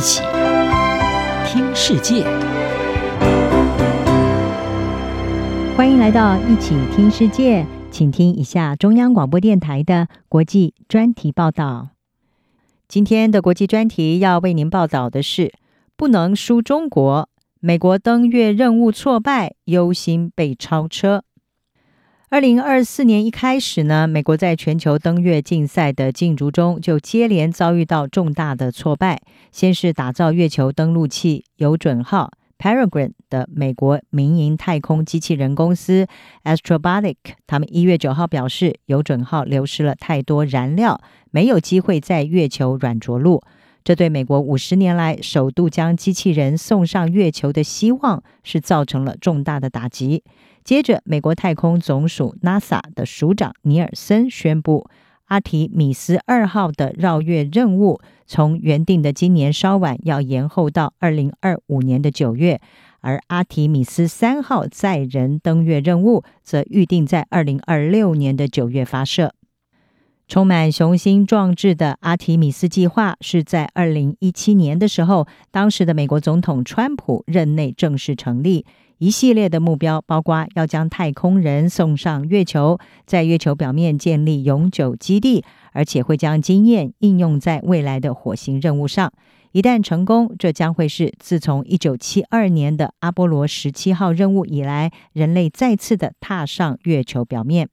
一起听世界，欢迎来到一起听世界，请听一下中央广播电台的国际专题报道。今天的国际专题要为您报道的是：不能输中国，美国登月任务挫败，忧心被超车。二零二四年一开始呢，美国在全球登月竞赛的竞逐中就接连遭遇到重大的挫败。先是打造月球登陆器有准号 Peregrine 的美国民营太空机器人公司 Astrobotic，他们一月九号表示，有准号流失了太多燃料，没有机会在月球软着陆。这对美国五十年来首度将机器人送上月球的希望是造成了重大的打击。接着，美国太空总署 NASA 的署长尼尔森宣布，阿提米斯二号的绕月任务从原定的今年稍晚要延后到二零二五年的九月，而阿提米斯三号载人登月任务则预定在二零二六年的九月发射。充满雄心壮志的阿提米斯计划是在二零一七年的时候，当时的美国总统川普任内正式成立。一系列的目标包括要将太空人送上月球，在月球表面建立永久基地，而且会将经验应用在未来的火星任务上。一旦成功，这将会是自从一九七二年的阿波罗十七号任务以来，人类再次的踏上月球表面。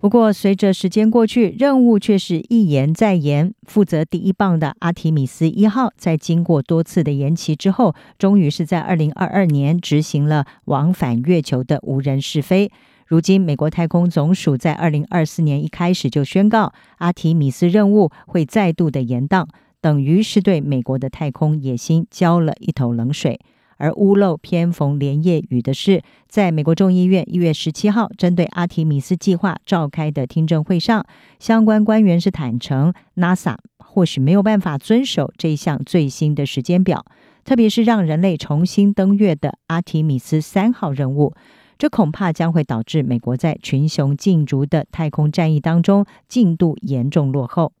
不过，随着时间过去，任务却是一延再延。负责第一棒的阿提米斯一号，在经过多次的延期之后，终于是在二零二二年执行了往返月球的无人试飞。如今，美国太空总署在二零二四年一开始就宣告，阿提米斯任务会再度的延宕，等于是对美国的太空野心浇了一头冷水。而屋漏偏逢连夜雨的是，在美国众议院一月十七号针对阿提米斯计划召开的听证会上，相关官员是坦承，NASA 或许没有办法遵守这项最新的时间表，特别是让人类重新登月的阿提米斯三号任务，这恐怕将会导致美国在群雄竞逐的太空战役当中进度严重落后。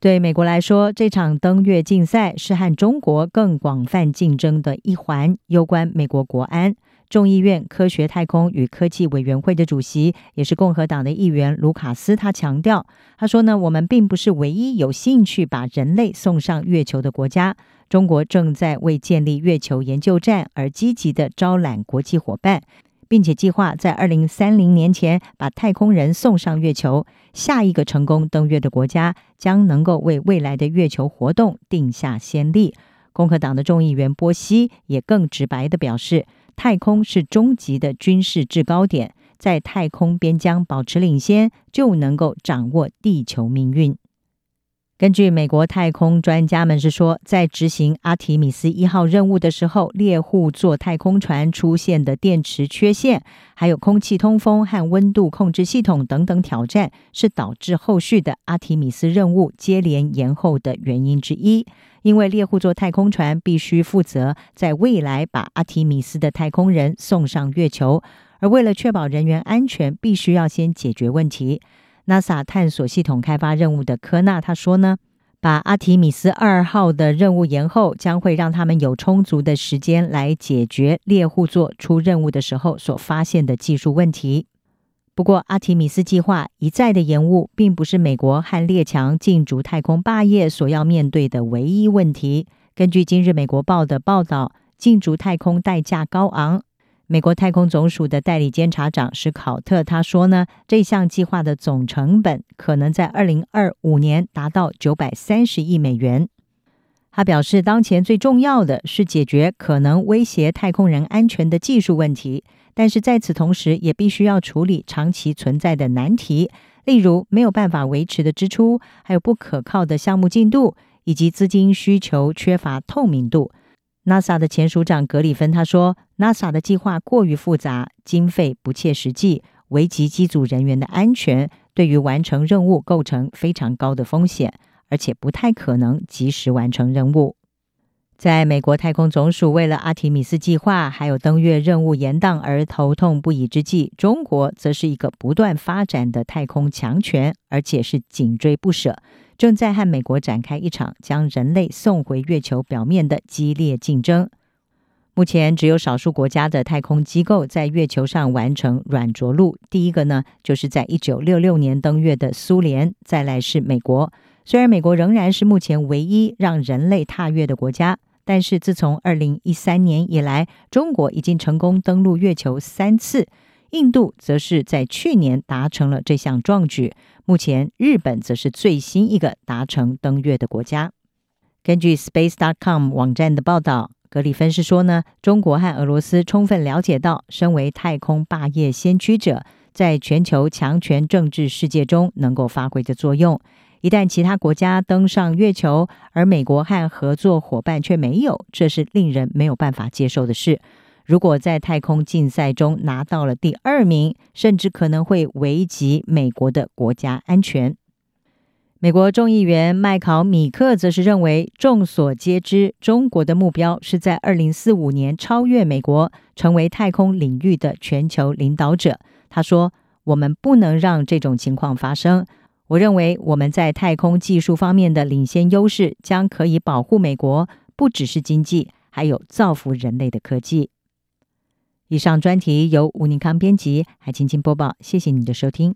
对美国来说，这场登月竞赛是和中国更广泛竞争的一环，攸关美国国安。众议院科学太空与科技委员会的主席，也是共和党的议员卢卡斯，他强调，他说呢，我们并不是唯一有兴趣把人类送上月球的国家，中国正在为建立月球研究站而积极地招揽国际伙伴。并且计划在二零三零年前把太空人送上月球。下一个成功登月的国家将能够为未来的月球活动定下先例。共和党的众议员波西也更直白地表示，太空是终极的军事制高点，在太空边疆保持领先，就能够掌握地球命运。根据美国太空专家们是说，在执行阿提米斯一号任务的时候，猎户座太空船出现的电池缺陷，还有空气通风和温度控制系统等等挑战，是导致后续的阿提米斯任务接连延后的原因之一。因为猎户座太空船必须负责在未来把阿提米斯的太空人送上月球，而为了确保人员安全，必须要先解决问题。NASA 探索系统开发任务的科纳他说呢，把阿提米斯二号的任务延后，将会让他们有充足的时间来解决猎户座出任务的时候所发现的技术问题。不过，阿提米斯计划一再的延误，并不是美国和列强竞逐太空霸业所要面对的唯一问题。根据今日美国报的报道，竞逐太空代价高昂。美国太空总署的代理监察长史考特他说呢，这项计划的总成本可能在二零二五年达到九百三十亿美元。他表示，当前最重要的是解决可能威胁太空人安全的技术问题，但是在此同时，也必须要处理长期存在的难题，例如没有办法维持的支出，还有不可靠的项目进度，以及资金需求缺乏透明度。NASA 的前署长格里芬他说：“NASA 的计划过于复杂，经费不切实际，危及机组人员的安全，对于完成任务构成非常高的风险，而且不太可能及时完成任务。”在美国太空总署为了阿提米斯计划还有登月任务延宕而头痛不已之际，中国则是一个不断发展的太空强权，而且是紧追不舍，正在和美国展开一场将人类送回月球表面的激烈竞争。目前只有少数国家的太空机构在月球上完成软着陆，第一个呢，就是在一九六六年登月的苏联，再来是美国。虽然美国仍然是目前唯一让人类踏月的国家。但是，自从二零一三年以来，中国已经成功登陆月球三次，印度则是在去年达成了这项壮举。目前，日本则是最新一个达成登月的国家。根据 Space.com 网站的报道，格里芬是说呢，中国和俄罗斯充分了解到，身为太空霸业先驱者，在全球强权政治世界中能够发挥的作用。一旦其他国家登上月球，而美国和合作伙伴却没有，这是令人没有办法接受的事。如果在太空竞赛中拿到了第二名，甚至可能会危及美国的国家安全。美国众议员麦考米克则是认为，众所皆知，中国的目标是在二零四五年超越美国，成为太空领域的全球领导者。他说：“我们不能让这种情况发生。”我认为我们在太空技术方面的领先优势将可以保护美国，不只是经济，还有造福人类的科技。以上专题由吴宁康编辑，还青青播报，谢谢你的收听。